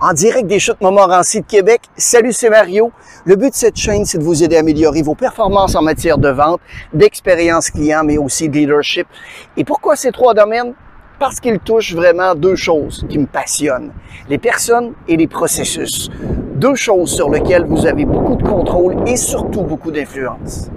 en direct des chutes Montmorency de Québec. Salut, c'est Mario. Le but de cette chaîne, c'est de vous aider à améliorer vos performances en matière de vente, d'expérience client, mais aussi de leadership. Et pourquoi ces trois domaines? Parce qu'ils touchent vraiment deux choses qui me passionnent. Les personnes et les processus. Deux choses sur lesquelles vous avez beaucoup de contrôle et surtout beaucoup d'influence.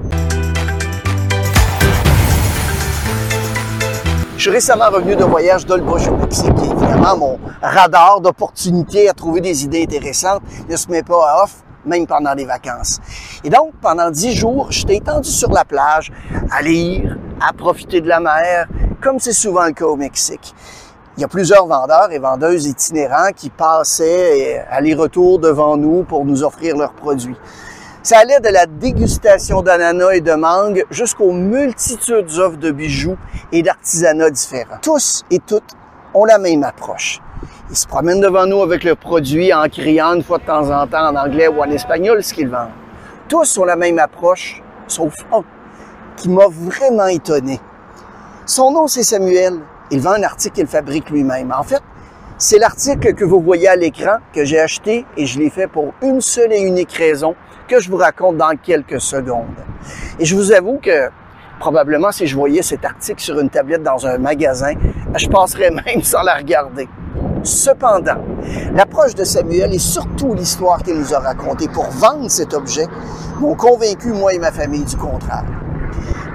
Je suis récemment revenu d'un voyage d'Olbush au Mexique et évidemment mon radar d'opportunités à trouver des idées intéressantes ne se met pas à off même pendant les vacances. Et donc, pendant dix jours, j'étais étendu sur la plage à lire, à profiter de la mer, comme c'est souvent le cas au Mexique. Il y a plusieurs vendeurs et vendeuses itinérants qui passaient aller-retour devant nous pour nous offrir leurs produits. Ça allait de la dégustation d'ananas et de mangue jusqu'aux multitudes d'offres de bijoux et d'artisanats différents. Tous et toutes ont la même approche. Ils se promènent devant nous avec leurs produits en criant une fois de temps en temps en anglais ou en espagnol ce qu'ils vendent. Tous ont la même approche, sauf un, qui m'a vraiment étonné. Son nom, c'est Samuel. Il vend un article qu'il fabrique lui-même. En fait, c'est l'article que vous voyez à l'écran que j'ai acheté et je l'ai fait pour une seule et unique raison que je vous raconte dans quelques secondes. Et je vous avoue que probablement si je voyais cet article sur une tablette dans un magasin, je passerais même sans la regarder. Cependant, l'approche de Samuel et surtout l'histoire qu'il nous a racontée pour vendre cet objet m'ont convaincu, moi et ma famille, du contraire.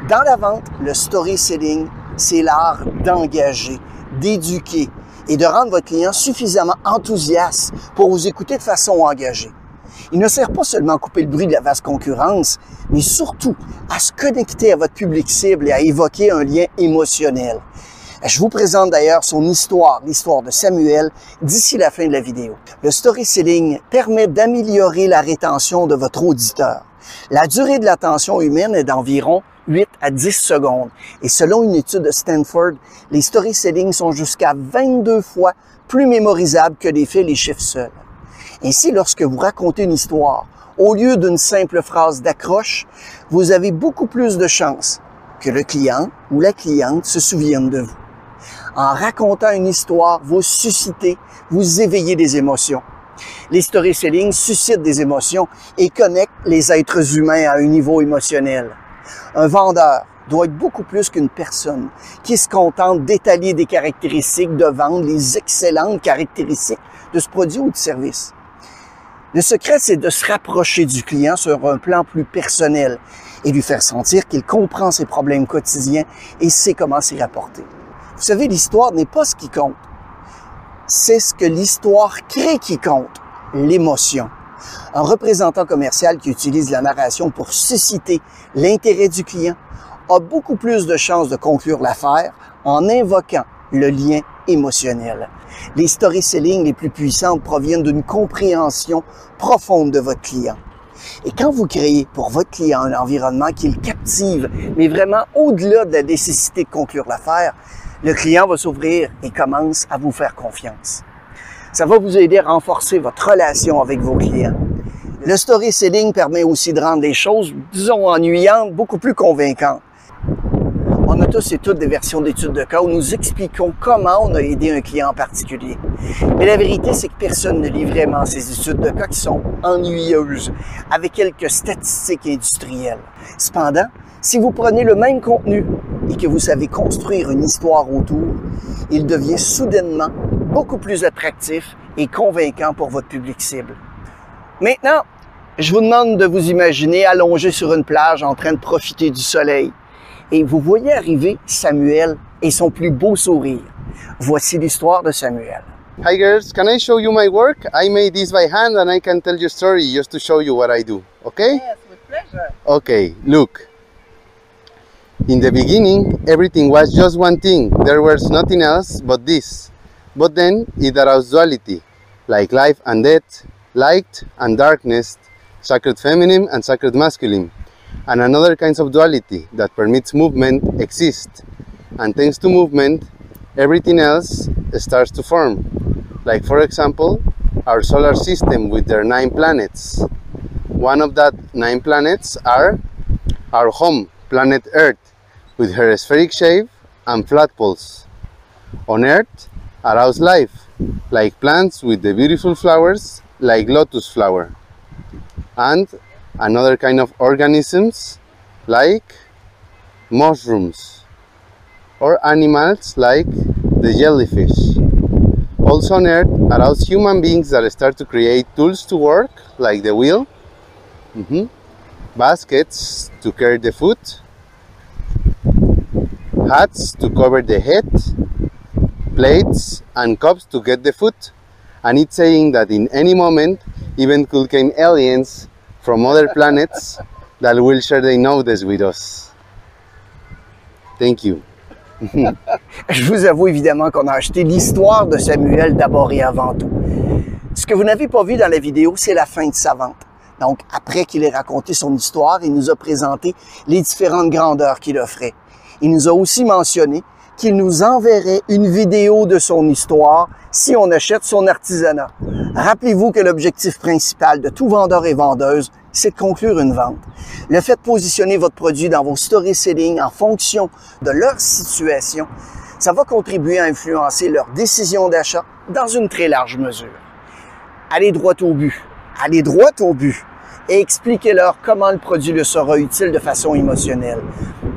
Dans la vente, le storytelling, c'est l'art d'engager, d'éduquer, et de rendre votre client suffisamment enthousiaste pour vous écouter de façon engagée. Il ne sert pas seulement à couper le bruit de la vaste concurrence, mais surtout à se connecter à votre public cible et à évoquer un lien émotionnel. Je vous présente d'ailleurs son histoire, l'histoire de Samuel, d'ici la fin de la vidéo. Le storytelling permet d'améliorer la rétention de votre auditeur. La durée de l'attention humaine est d'environ 8 à 10 secondes. Et selon une étude de Stanford, les storytelling sont jusqu'à 22 fois plus mémorisables que les faits et les chiffres seuls. Ainsi, lorsque vous racontez une histoire, au lieu d'une simple phrase d'accroche, vous avez beaucoup plus de chances que le client ou la cliente se souvienne de vous. En racontant une histoire, vous suscitez, vous éveillez des émotions. Les storytelling suscitent des émotions et connectent les êtres humains à un niveau émotionnel. Un vendeur doit être beaucoup plus qu'une personne qui se contente d'étaler des caractéristiques de vente, les excellentes caractéristiques de ce produit ou de service. Le secret, c'est de se rapprocher du client sur un plan plus personnel et lui faire sentir qu'il comprend ses problèmes quotidiens et sait comment s'y rapporter. Vous savez, l'histoire n'est pas ce qui compte. C'est ce que l'histoire crée qui compte, l'émotion. Un représentant commercial qui utilise la narration pour susciter l'intérêt du client a beaucoup plus de chances de conclure l'affaire en invoquant le lien émotionnel. Les storytelling les plus puissantes proviennent d'une compréhension profonde de votre client. Et quand vous créez pour votre client un environnement qui le captive, mais vraiment au-delà de la nécessité de conclure l'affaire, le client va s'ouvrir et commence à vous faire confiance. Ça va vous aider à renforcer votre relation avec vos clients. Le storytelling permet aussi de rendre les choses, disons, ennuyantes, beaucoup plus convaincantes. On a tous et toutes des versions d'études de cas où nous expliquons comment on a aidé un client en particulier. Mais la vérité, c'est que personne ne lit vraiment ces études de cas qui sont ennuyeuses, avec quelques statistiques industrielles. Cependant, si vous prenez le même contenu et que vous savez construire une histoire autour, il devient soudainement beaucoup plus attractif et convaincant pour votre public cible. Maintenant, je vous demande de vous imaginer allongé sur une plage en train de profiter du soleil. Et vous voyez arriver Samuel et son plus beau sourire. Voici l'histoire de Samuel. Hi girls, can I show you my work? I made this by hand and I can tell you a story just to show you what I do. Okay? Yes, with pleasure. Okay, look. In the beginning, everything was just one thing. There was nothing else but this. But then it aroused duality, like life and death, light and darkness, sacred feminine and sacred masculine, and another kinds of duality that permits movement exist. And thanks to movement, everything else starts to form. Like for example, our solar system with their nine planets. One of that nine planets are our home, planet Earth, with her spheric shape and flat poles. On Earth, arouse life, like plants with the beautiful flowers, like lotus flower, and another kind of organisms, like mushrooms, or animals like the jellyfish. Also on Earth allows human beings that start to create tools to work, like the wheel, mhm, baskets to carry the food, hats to cover the head, plates and cups to get the food. And it's saying that in any moment, even could come aliens from other planets that will share their with us. Thank you. Je vous avoue évidemment qu'on a acheté l'histoire de Samuel d'abord et avant tout. Ce que vous n'avez pas vu dans la vidéo, c'est la fin de sa vente. Donc, après qu'il ait raconté son histoire, il nous a présenté les différentes grandeurs qu'il offrait. Il nous a aussi mentionné qu'il nous enverrait une vidéo de son histoire si on achète son artisanat. Rappelez-vous que l'objectif principal de tout vendeur et vendeuse, c'est de conclure une vente. Le fait de positionner votre produit dans vos story selling en fonction de leur situation, ça va contribuer à influencer leur décision d'achat dans une très large mesure. Allez droit au but. Allez droit au but et expliquez-leur comment le produit leur sera utile de façon émotionnelle.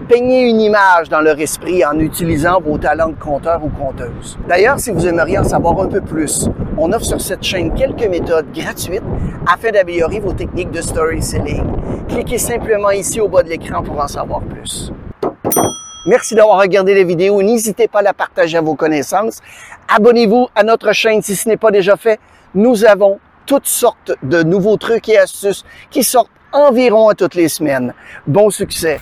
Peignez une image dans leur esprit en utilisant vos talents de conteur ou conteuse. D'ailleurs, si vous aimeriez en savoir un peu plus, on offre sur cette chaîne quelques méthodes gratuites afin d'améliorer vos techniques de story selling. Cliquez simplement ici au bas de l'écran pour en savoir plus. Merci d'avoir regardé la vidéo. N'hésitez pas à la partager à vos connaissances. Abonnez-vous à notre chaîne si ce n'est pas déjà fait. Nous avons toutes sortes de nouveaux trucs et astuces qui sortent environ à toutes les semaines. Bon succès!